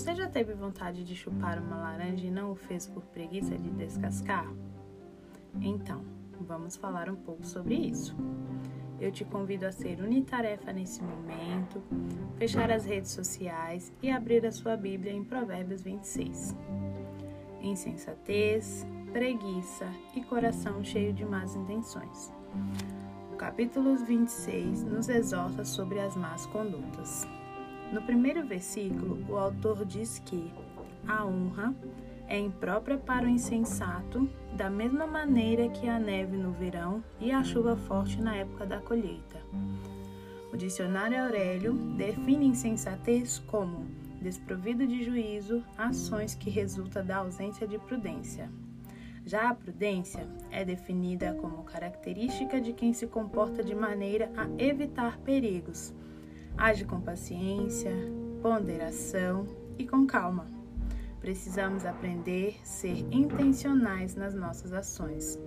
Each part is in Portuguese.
Você já teve vontade de chupar uma laranja e não o fez por preguiça de descascar? Então, vamos falar um pouco sobre isso. Eu te convido a ser unitarefa nesse momento, fechar as redes sociais e abrir a sua Bíblia em Provérbios 26. Insensatez, preguiça e coração cheio de más intenções. O capítulo 26 nos exorta sobre as más condutas. No primeiro versículo, o autor diz que a honra é imprópria para o insensato, da mesma maneira que a neve no verão e a chuva forte na época da colheita. O dicionário Aurélio define insensatez como desprovido de juízo, ações que resultam da ausência de prudência. Já a prudência é definida como característica de quem se comporta de maneira a evitar perigos Age com paciência, ponderação e com calma. Precisamos aprender a ser intencionais nas nossas ações,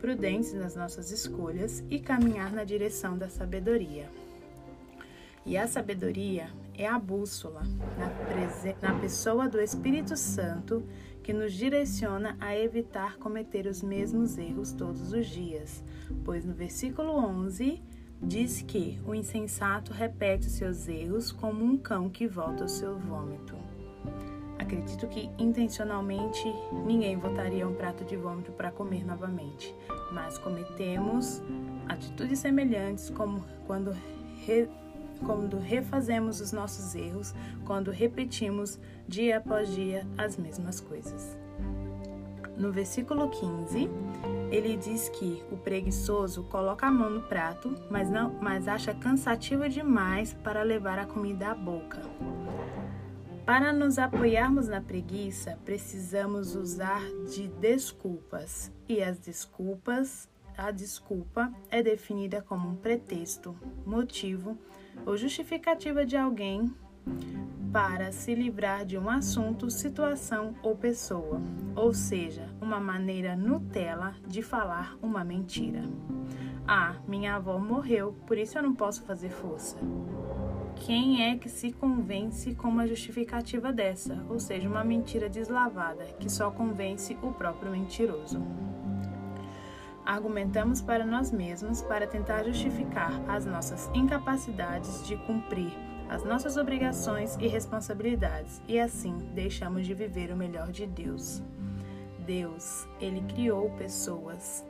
prudentes nas nossas escolhas e caminhar na direção da sabedoria. E a sabedoria é a bússola na, na pessoa do Espírito Santo que nos direciona a evitar cometer os mesmos erros todos os dias, pois no versículo 11 diz que o insensato repete seus erros como um cão que volta ao seu vômito. Acredito que intencionalmente ninguém voltaria um prato de vômito para comer novamente, mas cometemos atitudes semelhantes como quando, re, quando refazemos os nossos erros, quando repetimos dia após dia as mesmas coisas. No versículo 15, ele diz que o preguiçoso coloca a mão no prato, mas não, mas acha cansativa demais para levar a comida à boca. Para nos apoiarmos na preguiça, precisamos usar de desculpas, e as desculpas, a desculpa é definida como um pretexto, motivo ou justificativa de alguém para se livrar de um assunto, situação ou pessoa, ou seja, uma maneira Nutella de falar uma mentira. Ah, minha avó morreu, por isso eu não posso fazer força. Quem é que se convence com uma justificativa dessa, ou seja, uma mentira deslavada que só convence o próprio mentiroso? Argumentamos para nós mesmos para tentar justificar as nossas incapacidades de cumprir as nossas obrigações e responsabilidades e assim deixamos de viver o melhor de Deus. Deus, ele criou pessoas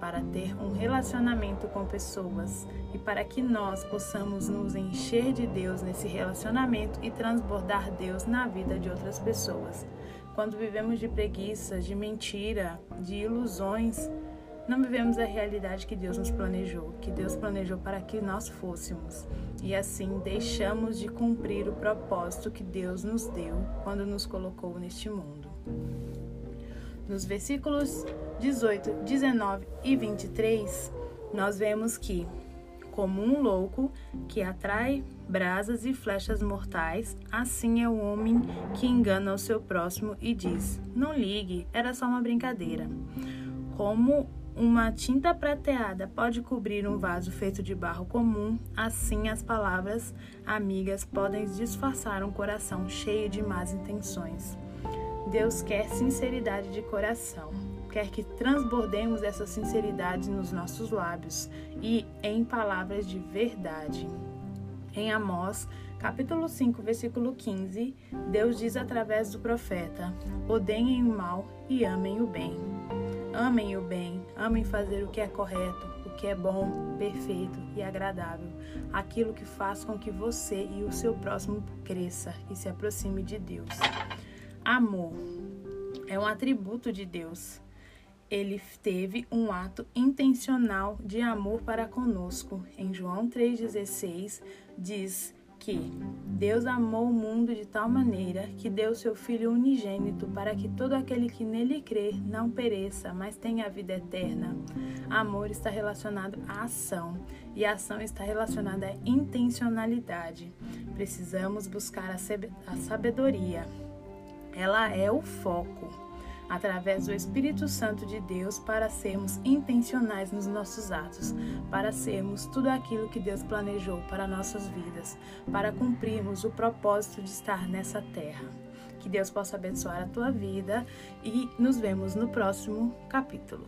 para ter um relacionamento com pessoas e para que nós possamos nos encher de Deus nesse relacionamento e transbordar Deus na vida de outras pessoas. Quando vivemos de preguiça, de mentira, de ilusões, não vivemos a realidade que Deus nos planejou, que Deus planejou para que nós fôssemos. E assim deixamos de cumprir o propósito que Deus nos deu quando nos colocou neste mundo. Nos versículos 18, 19 e 23, nós vemos que, como um louco que atrai brasas e flechas mortais, assim é o homem que engana o seu próximo e diz: Não ligue, era só uma brincadeira. Como uma tinta prateada pode cobrir um vaso feito de barro comum, assim as palavras amigas podem disfarçar um coração cheio de más intenções. Deus quer sinceridade de coração, quer que transbordemos essa sinceridade nos nossos lábios e em palavras de verdade. Em Amós, capítulo 5, versículo 15, Deus diz através do profeta: Odeiem o mal e amem o bem. Amem o bem, amem fazer o que é correto, o que é bom, perfeito e agradável, aquilo que faz com que você e o seu próximo cresça e se aproxime de Deus. Amor é um atributo de Deus. Ele teve um ato intencional de amor para conosco. Em João 3,16 diz: que Deus amou o mundo de tal maneira que deu seu Filho unigênito para que todo aquele que nele crê não pereça, mas tenha a vida eterna. Amor está relacionado à ação e a ação está relacionada à intencionalidade. Precisamos buscar a sabedoria. Ela é o foco, através do Espírito Santo de Deus, para sermos intencionais nos nossos atos, para sermos tudo aquilo que Deus planejou para nossas vidas, para cumprirmos o propósito de estar nessa terra. Que Deus possa abençoar a tua vida e nos vemos no próximo capítulo.